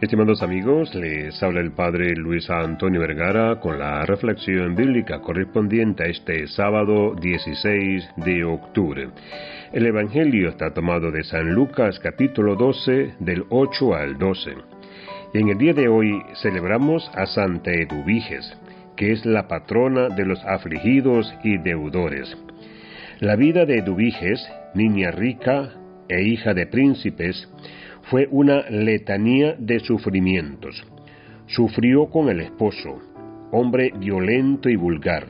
Estimados amigos, les habla el Padre Luis Antonio Vergara con la reflexión bíblica correspondiente a este sábado 16 de octubre. El Evangelio está tomado de San Lucas capítulo 12 del 8 al 12. Y en el día de hoy celebramos a Santa Eduviges, que es la patrona de los afligidos y deudores. La vida de Eduviges, niña rica e hija de príncipes, fue una letanía de sufrimientos. Sufrió con el esposo, hombre violento y vulgar.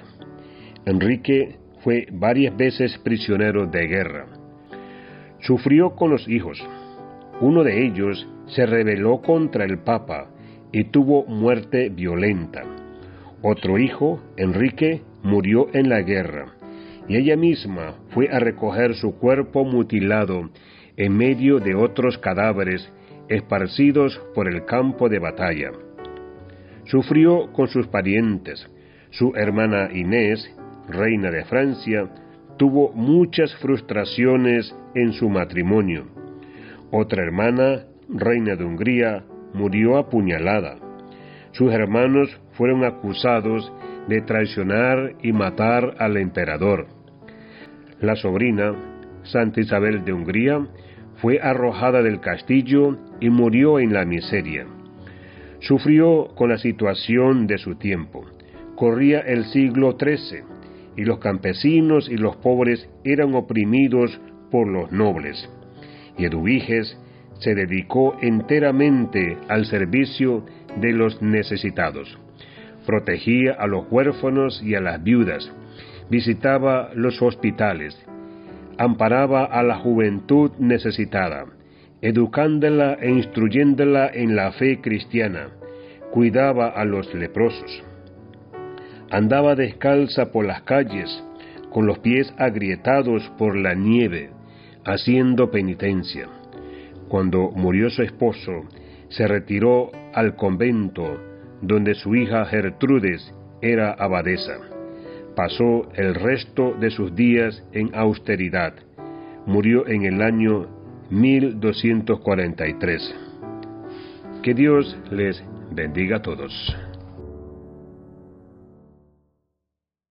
Enrique fue varias veces prisionero de guerra. Sufrió con los hijos. Uno de ellos se rebeló contra el Papa y tuvo muerte violenta. Otro hijo, Enrique, murió en la guerra, y ella misma fue a recoger su cuerpo mutilado en medio de otros cadáveres esparcidos por el campo de batalla. Sufrió con sus parientes. Su hermana Inés, reina de Francia, tuvo muchas frustraciones en su matrimonio. Otra hermana, reina de Hungría, murió apuñalada. Sus hermanos fueron acusados de traicionar y matar al emperador. La sobrina, Santa Isabel de Hungría, fue arrojada del castillo y murió en la miseria. Sufrió con la situación de su tiempo. Corría el siglo XIII y los campesinos y los pobres eran oprimidos por los nobles. Y Eduviges se dedicó enteramente al servicio de los necesitados. Protegía a los huérfanos y a las viudas, visitaba los hospitales, amparaba a la juventud necesitada, educándola e instruyéndola en la fe cristiana, cuidaba a los leprosos. Andaba descalza por las calles, con los pies agrietados por la nieve, haciendo penitencia. Cuando murió su esposo, se retiró al convento donde su hija Gertrudes era abadesa pasó el resto de sus días en austeridad. Murió en el año 1243. Que Dios les bendiga a todos.